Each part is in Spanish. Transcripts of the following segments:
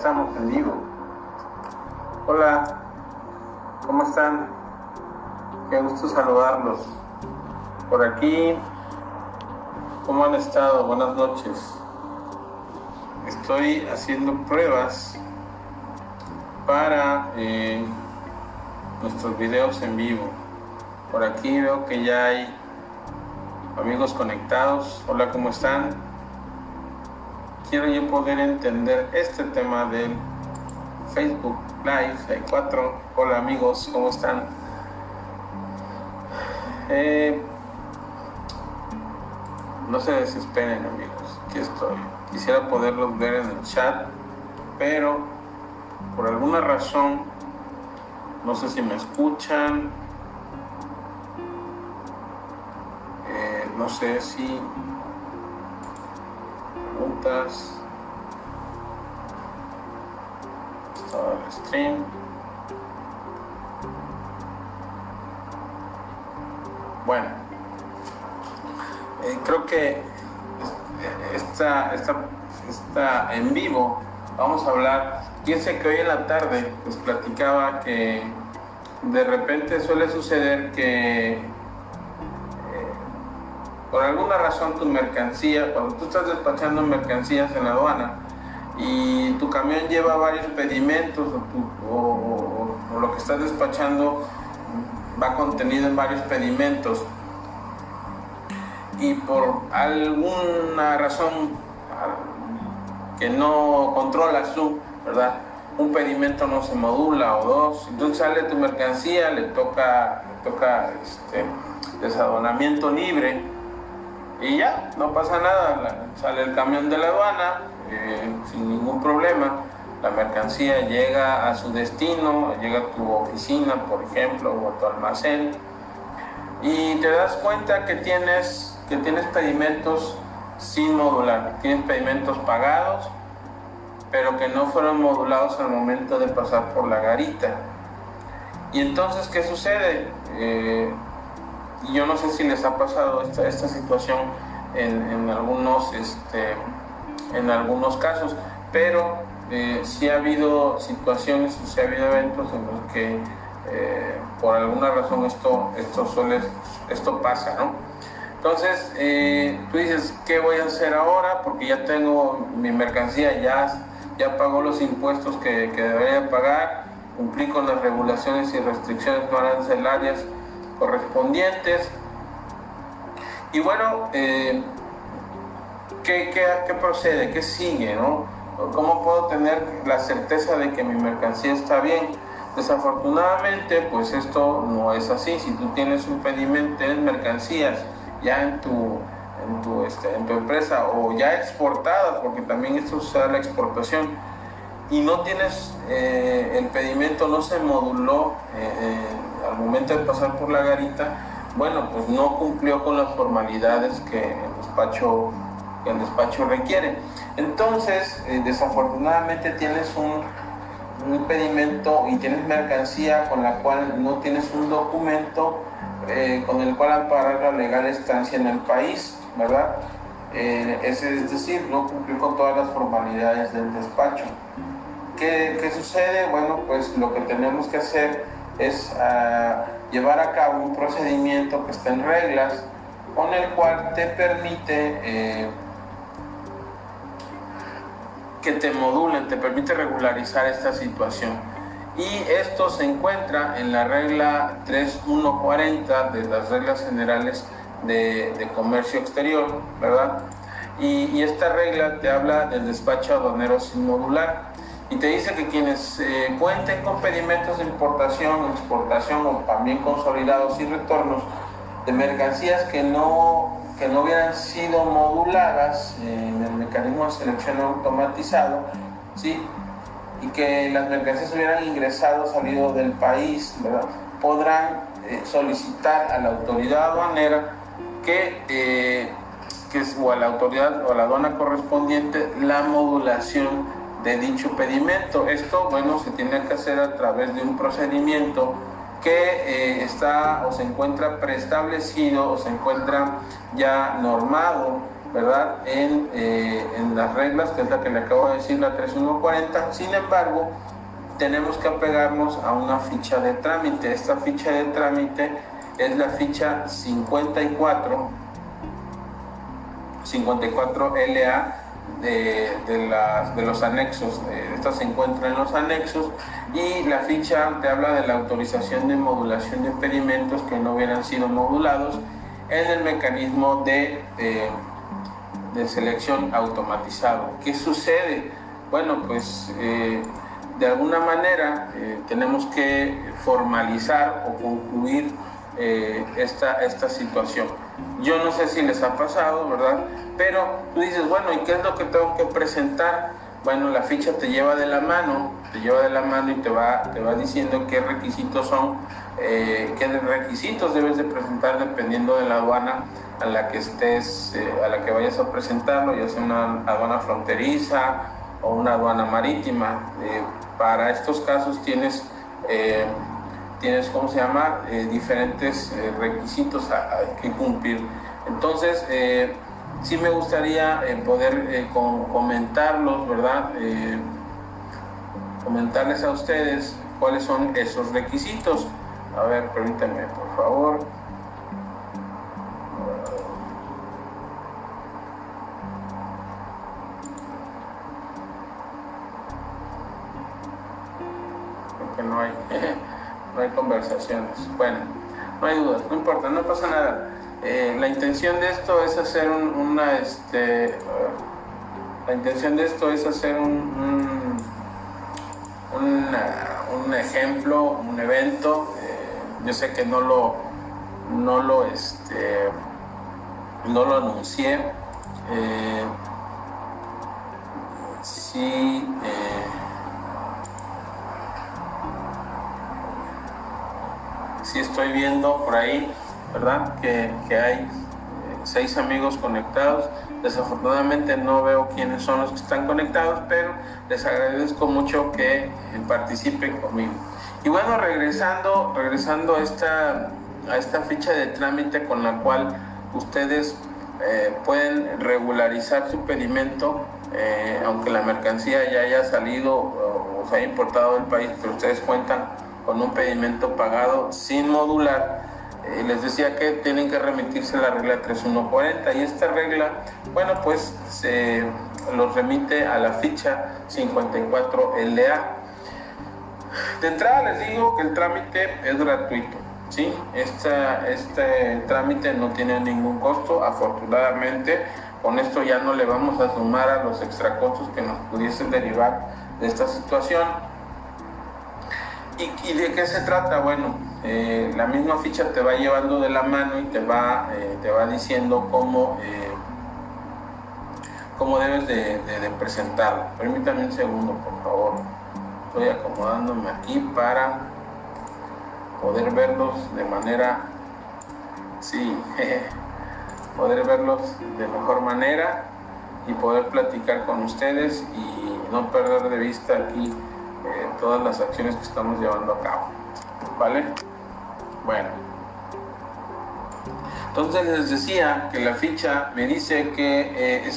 estamos en vivo. Hola, ¿cómo están? Qué gusto saludarlos. Por aquí, ¿cómo han estado? Buenas noches. Estoy haciendo pruebas para eh, nuestros videos en vivo. Por aquí veo que ya hay amigos conectados. Hola, ¿cómo están? Quiero yo poder entender este tema del Facebook Live. Hay cuatro. Hola amigos, ¿cómo están? Eh, no se desesperen amigos, aquí estoy. Quisiera poderlos ver en el chat, pero por alguna razón, no sé si me escuchan, eh, no sé si preguntas. el stream. Bueno, eh, creo que está, está, está en vivo. Vamos a hablar. Piense que hoy en la tarde les platicaba que de repente suele suceder que por alguna razón tu mercancía, cuando tú estás despachando mercancías en la aduana y tu camión lleva varios pedimentos o, lo que estás despachando va contenido en varios pedimentos y por alguna razón que no controlas tú, ¿verdad? Un pedimento no se modula o dos, entonces sale tu mercancía, le toca, le toca este, desadonamiento libre y ya, no pasa nada, sale el camión de la aduana eh, sin ningún problema, la mercancía llega a su destino, llega a tu oficina, por ejemplo, o a tu almacén, y te das cuenta que tienes, que tienes pedimentos sin modular, tienes pedimentos pagados, pero que no fueron modulados al momento de pasar por la garita. Y entonces, ¿qué sucede? Eh, yo no sé si les ha pasado esta, esta situación en, algunos, este, en algunos casos, pero eh, sí ha habido situaciones, sí ha habido eventos en los que eh, por alguna razón esto, esto, suele, esto pasa, ¿no? Entonces, eh, tú dices, ¿qué voy a hacer ahora? Porque ya tengo mi mercancía, ya, ya pagó los impuestos que, que debería pagar, cumplí con las regulaciones y restricciones no arancelarias correspondientes. Y bueno, eh, ¿qué, qué, procede? ¿Qué sigue? ¿no? ¿Cómo puedo tener la certeza de que mi mercancía está bien? Desafortunadamente, pues esto no es así. Si tú tienes un pedimento, en mercancías ya en tu, en tu, este, en tu empresa o ya exportadas, porque también esto se da la exportación, y no tienes eh, el pedimento, no se moduló eh, al momento de pasar por la garita, bueno, pues no cumplió con las formalidades que el despacho, requiere. Entonces, eh, desafortunadamente tienes un, impedimento y tienes mercancía con la cual no tienes un documento eh, con el cual amparar la legal estancia en el país, ¿verdad? Eh, es, decir, no cumplió con todas las formalidades del despacho. ¿Qué, ¿Qué, sucede? Bueno, pues lo que tenemos que hacer es ah, llevar a cabo un procedimiento que está en reglas con el cual te permite eh, que te modulen, te permite regularizar esta situación. Y esto se encuentra en la regla 3140 de las reglas generales de, comercio exterior, ¿verdad? Y, y, esta regla te habla del despacho aduanero sin modular y te dice que quienes eh, cuenten con pedimentos de importación, exportación o también consolidados y retornos de mercancías que no, que no hubieran sido moduladas en el mecanismo de selección automatizado, ¿sí? y que las mercancías hubieran ingresado, salido del país, ¿verdad? podrán eh, solicitar a la autoridad aduanera que, eh, que, o a la autoridad o a la aduana correspondiente la modulación de dicho pedimento. Esto, bueno, se tiene que hacer a través de un procedimiento que eh, está o se encuentra preestablecido o se encuentra ya normado ¿verdad? En, eh, en, las reglas, que es la que le acabo de decir, la 3140. Sin embargo, tenemos que apegarnos a una ficha de trámite. Esta ficha de trámite es la ficha 54, 54 LA de, los anexos. Esta se encuentra en los anexos y la ficha te habla de la autorización de modulación de experimentos que no hubieran sido modulados en el mecanismo de, de, selección automatizado. ¿Qué sucede? Bueno, pues eh, de alguna manera eh, tenemos que formalizar o concluir eh, esta, esta situación. Yo no sé si les ha pasado, ¿verdad? Pero tú dices, bueno, ¿y qué es lo que tengo que presentar? Bueno, la ficha te lleva de la mano, te lleva de la mano y te va, te va diciendo qué requisitos son eh, qué requisitos debes de presentar dependiendo de la aduana a la que estés, eh, a la que vayas a presentarlo, ya sea una aduana fronteriza o una aduana marítima. Eh, para estos casos tienes, tienes ¿cómo se llama? diferentes requisitos a, que cumplir. Entonces, sí me gustaría poder comentarlos, ¿verdad? comentarles a ustedes cuáles son esos requisitos. A ver, permítanme, por favor. Porque no hay, no hay conversaciones. Bueno, no hay dudas, no importa, no pasa nada. Eh, la intención de esto es hacer una, este, la intención de esto es hacer un, un, un ejemplo, un evento yo sé que no lo, no lo, este, no lo anuncié. Eh, sí, sí estoy viendo por ahí, ¿verdad? Que, que hay eh, seis amigos conectados. Desafortunadamente no veo quiénes son los que están conectados, pero les agradezco mucho que participen conmigo. Y bueno, regresando, regresando a esta, a esta ficha de trámite con la cual ustedes eh, pueden regularizar su pedimento, eh, aunque la mercancía ya haya salido o, se haya importado del país, pero ustedes cuentan con un pedimento pagado sin modular. Eh, les decía que tienen que remitirse a la regla 3140 y esta regla, bueno, pues se los remite a la ficha 54 LA. De entrada les digo que el trámite es gratuito. ¿sí? este trámite no tiene ningún costo, afortunadamente. Con esto ya no le vamos a sumar a los extra costos que nos pudiesen derivar de esta situación. ¿Y, de qué se trata? Bueno, eh, la misma ficha te va llevando de la mano y te va, eh, te va diciendo cómo, eh, cómo debes de, de, de presentarlo. Permítame un segundo, por favor estoy acomodándome aquí para poder verlos de manera sí poder verlos de mejor manera y poder platicar con ustedes y no perder de vista aquí todas las acciones que estamos llevando a cabo vale bueno entonces les decía que la ficha me dice que eh,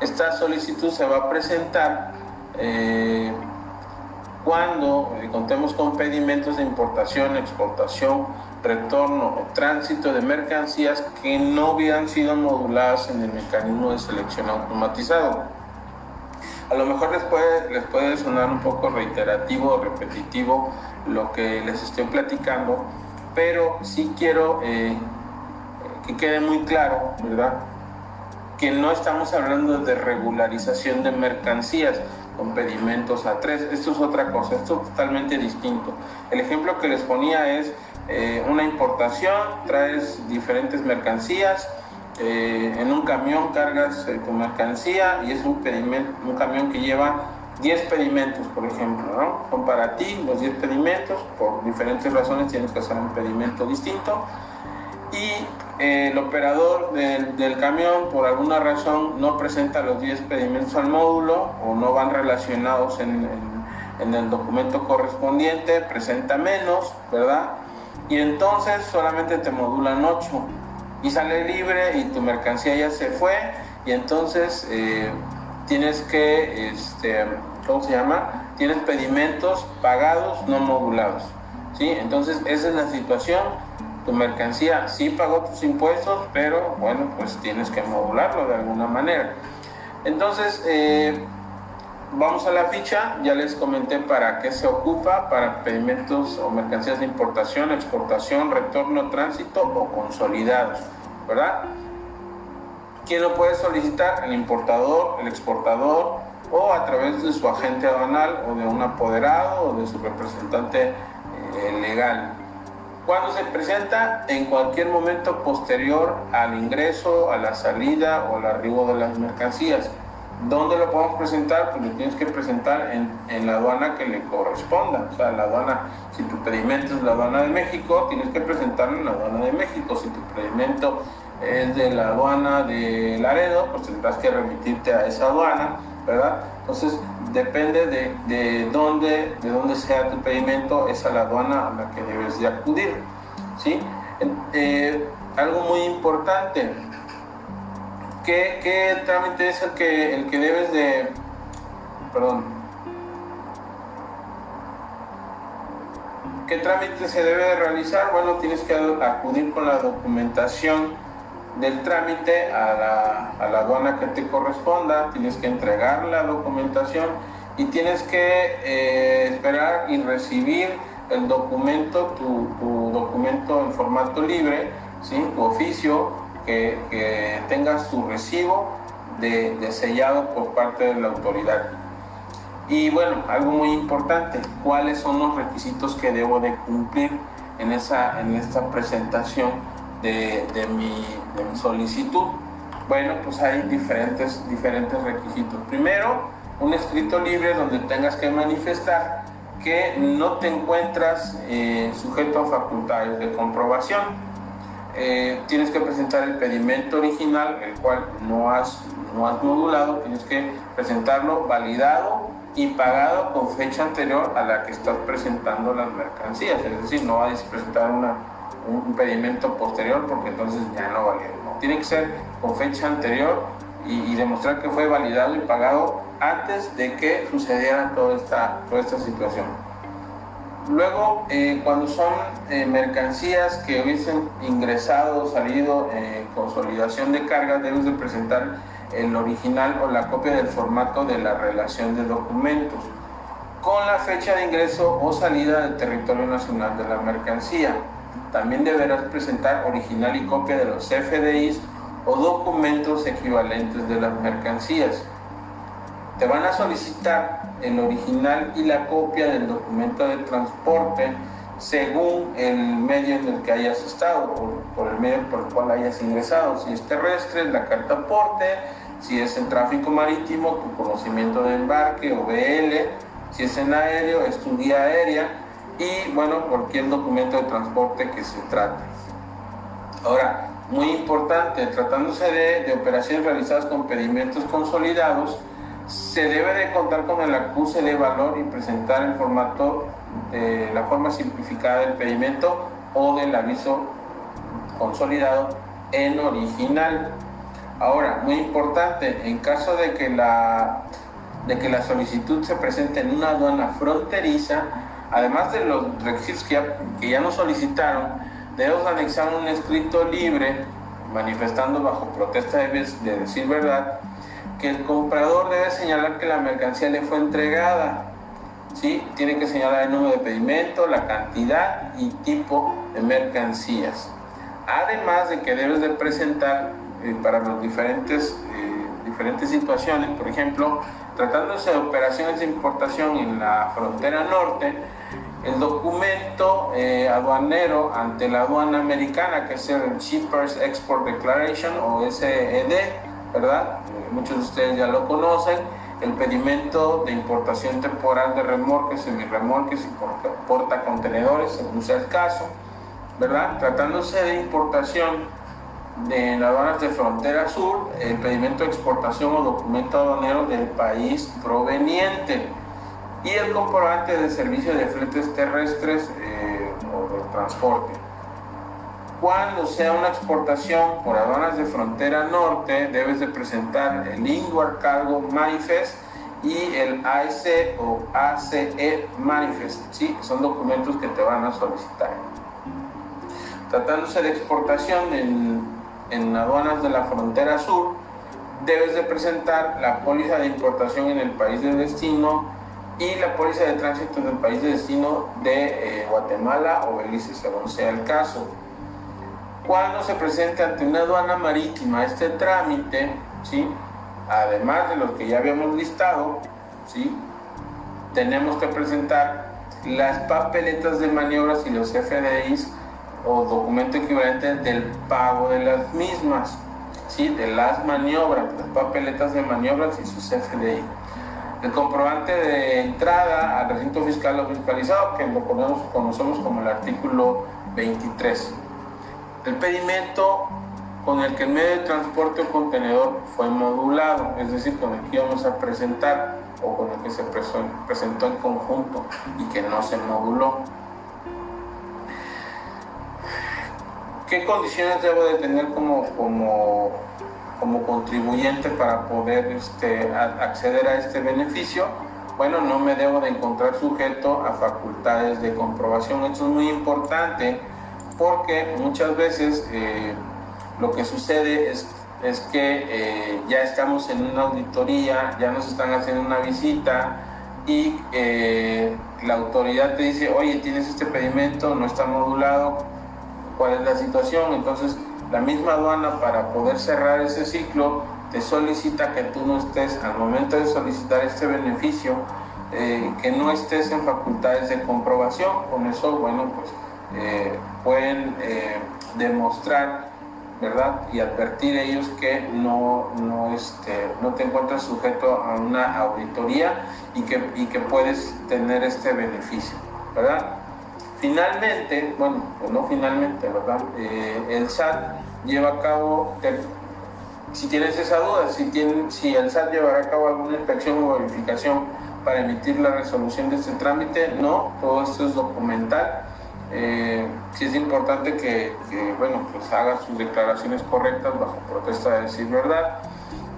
esta solicitud se va a presentar eh, cuando eh, contemos con pedimentos de importación, exportación, retorno o tránsito de mercancías que no hubieran sido moduladas en el mecanismo de selección automatizado. A lo mejor les puede, les puede sonar un poco reiterativo o repetitivo lo que les estoy platicando, pero sí quiero eh, que quede muy claro, ¿verdad? Que no estamos hablando de regularización de mercancías, con pedimentos a tres. Esto es otra cosa, esto es totalmente distinto. El ejemplo que les ponía es eh, una importación, traes diferentes mercancías, eh, en un camión cargas eh, tu mercancía y es un, camión que lleva 10 pedimentos, por ejemplo, ¿no? Son para ti los 10 pedimentos, por diferentes razones tienes que hacer un pedimento distinto y eh, el operador del, camión por alguna razón no presenta los 10 pedimentos al módulo o no van relacionados en, el documento correspondiente, presenta menos, ¿verdad? Y entonces solamente te modulan 8 y sale libre y tu mercancía ya se fue y entonces eh, tienes que, este, ¿cómo se llama? Tienes pedimentos pagados, no modulados. ¿sí? Entonces esa es la situación. Tu mercancía sí pagó tus impuestos, pero bueno, pues tienes que modularlo de alguna manera. Entonces, eh, vamos a la ficha, ya les comenté para qué se ocupa, para pedimentos o mercancías de importación, exportación, retorno, tránsito o consolidados, ¿verdad? ¿Quién lo puede solicitar? El importador, el exportador o a través de su agente aduanal o de un apoderado o de su representante eh, legal. Cuando se presenta en cualquier momento posterior al ingreso, a la salida o al arribo de las mercancías. ¿Dónde lo podemos presentar? Pues lo tienes que presentar en, en, la aduana que le corresponda. O sea, la aduana, si tu pedimento es la aduana de México, tienes que presentarlo en la aduana de México. Si tu pedimento es de la aduana de Laredo, pues tendrás que remitirte a esa aduana, ¿verdad? Entonces, depende de, de, dónde, de dónde sea tu pedimento, es a la aduana a la que debes de acudir, ¿sí? Eh, algo muy importante, ¿qué, trámite es el que, el que debes de, perdón, ¿Qué trámite se debe de realizar? Bueno, tienes que acudir con la documentación del trámite a la, a la, aduana que te corresponda, tienes que entregar la documentación y tienes que eh, esperar y recibir el documento, tu, tu, documento en formato libre, ¿sí? tu oficio, que, que tengas tu recibo de, de sellado por parte de la autoridad. Y bueno, algo muy importante, ¿cuáles son los requisitos que debo de cumplir en, esa, en esta presentación? de, mi, solicitud? Bueno, pues hay diferentes, diferentes requisitos. Primero, un escrito libre donde tengas que manifestar que no te encuentras eh, sujeto a facultades de comprobación. Eh, tienes que presentar el pedimento original, el cual no has, no has modulado, tienes que presentarlo validado y pagado con fecha anterior a la que estás presentando las mercancías. Es decir, no vas a presentar una, un pedimento posterior porque entonces ya no valía. Tiene que ser con fecha anterior y, demostrar que fue validado y pagado antes de que sucediera toda esta, toda esta situación. Luego, eh, cuando son eh, mercancías que hubiesen ingresado o salido en consolidación de cargas, debes de presentar el original o la copia del formato de la relación de documentos con la fecha de ingreso o salida del territorio nacional de la mercancía. También deberás presentar original y copia de los FDIs o documentos equivalentes de las mercancías. Te van a solicitar el original y la copia del documento de transporte según el medio en el que hayas estado, por, por el medio por el cual hayas ingresado. Si es terrestre, la carta aporte, si es en tráfico marítimo, tu conocimiento de embarque o BL, si es en aéreo, es tu guía aérea y bueno, cualquier documento de transporte que se trate. Ahora, muy importante, tratándose de, de operaciones realizadas con pedimentos consolidados, se debe de contar con el acuse de valor y presentar el formato de la forma simplificada del pedimento o del aviso consolidado en original. Ahora, muy importante, en caso de que la, de que la solicitud se presente en una aduana fronteriza, además de los requisitos que ya, que nos solicitaron, debemos anexar un escrito libre manifestando bajo protesta de decir verdad el comprador debe señalar que la mercancía le fue entregada. ¿sí? Tiene que señalar el número de pedimento, la cantidad y tipo de mercancías. Además de que debes de presentar eh, para las diferentes, eh, diferentes situaciones, por ejemplo, tratándose de operaciones de importación en la frontera norte, el documento eh, aduanero ante la aduana americana, que es el Shippers Export Declaration o SED, ¿verdad? Muchos de ustedes ya lo conocen. El pedimento de importación temporal de remolques, semirremolques y portacontenedores, según sea el caso, ¿verdad? Tratándose de importación de aduanas de frontera sur, el pedimento de exportación o documento aduanero del país proveniente y el comprobante de servicio de fletes terrestres eh, o de transporte. Cuando sea una exportación por aduanas de frontera norte, debes de presentar el Inward Cargo Manifest y el ASE o ACE Manifest, ¿sí? Son documentos que te van a solicitar. Tratándose de exportación en, en aduanas de la frontera sur, debes de presentar la póliza de importación en el país de destino y la póliza de tránsito en el país de destino de eh, Guatemala o Belice, según sea el caso. Cuando se presente ante una aduana marítima este trámite, ¿sí? además de los que ya habíamos listado, ¿sí? tenemos que presentar las papeletas de maniobras y los FDIs o documento equivalente del pago de las mismas, ¿sí? de las maniobras, las papeletas de maniobras y sus FDI. El comprobante de entrada al recinto fiscal o fiscalizado, que lo conocemos como el artículo 23. El pedimento con el que el medio de transporte o contenedor fue modulado, es decir, con el que íbamos a presentar o con el que se presentó en conjunto y que no se moduló. ¿Qué condiciones debo de tener como, como, como contribuyente para poder este, acceder a este beneficio? Bueno, no me debo de encontrar sujeto a facultades de comprobación. Esto es muy importante porque muchas veces eh, lo que sucede es, es que eh, ya estamos en una auditoría, ya nos están haciendo una visita y eh, la autoridad te dice, oye, tienes este pedimento, no está modulado, ¿cuál es la situación? Entonces, la misma aduana para poder cerrar ese ciclo te solicita que tú no estés, al momento de solicitar este beneficio, que no estés en facultades de comprobación. Con eso, bueno, pues pueden demostrar ¿verdad? Y advertir ellos que no, no, este, no te encuentras sujeto a una auditoría y que, y que puedes tener este beneficio, ¿verdad? Finalmente, bueno, pues no finalmente, ¿verdad? Eh, el SAT lleva a cabo, si tienes esa duda, si, tiene, si el SAT llevará a cabo alguna inspección o verificación para emitir la resolución de este trámite, no, todo esto es documental eh, sí es importante que, bueno, pues haga sus declaraciones correctas bajo protesta de decir verdad.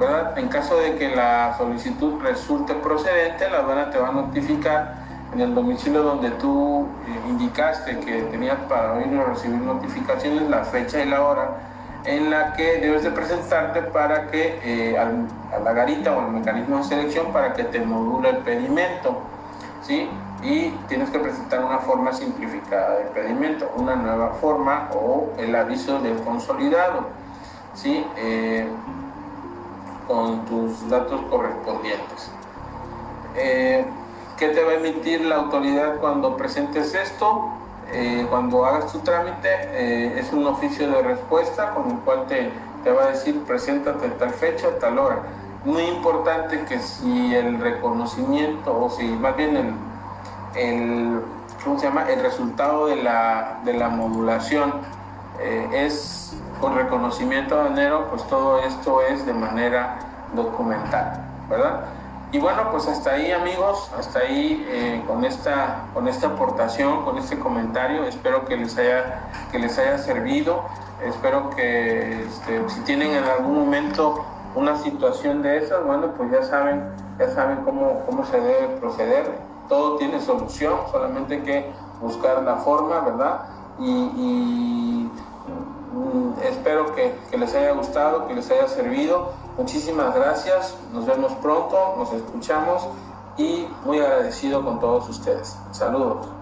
¿verdad? En caso de que la solicitud resulte procedente, la aduana te va a notificar en el domicilio donde tú eh, indicaste que tenías para oír o recibir notificaciones, la fecha y la hora en la que debes de presentarte para que eh, a la garita o al mecanismo de selección para que te module el pedimento. ¿sí? Y tienes que presentar una forma simplificada de pedimento, una nueva forma o el aviso del consolidado, ¿sí? Eh, con tus datos correspondientes. Eh, ¿Qué te va a emitir la autoridad cuando presentes esto? Eh, cuando hagas tu trámite, es un oficio de respuesta con el cual te, te va a decir preséntate tal fecha, tal hora. Muy importante que si el reconocimiento, o si más bien el el, ¿cómo se llama? el resultado de la, de la modulación eh, es con reconocimiento aduanero, pues todo esto es de manera documental, ¿verdad? Y bueno, pues hasta ahí amigos, hasta ahí eh, con, esta, con esta aportación, con este comentario, espero que les haya, que les haya servido, espero que este, si tienen en algún momento una situación de esas, bueno, pues ya saben, ya saben cómo, cómo se debe proceder todo tiene solución, solamente hay que buscar la forma, ¿verdad? Y, mm, espero que, que, les haya gustado, que les haya servido. Muchísimas gracias, nos vemos pronto, nos escuchamos y muy agradecido con todos ustedes. Saludos.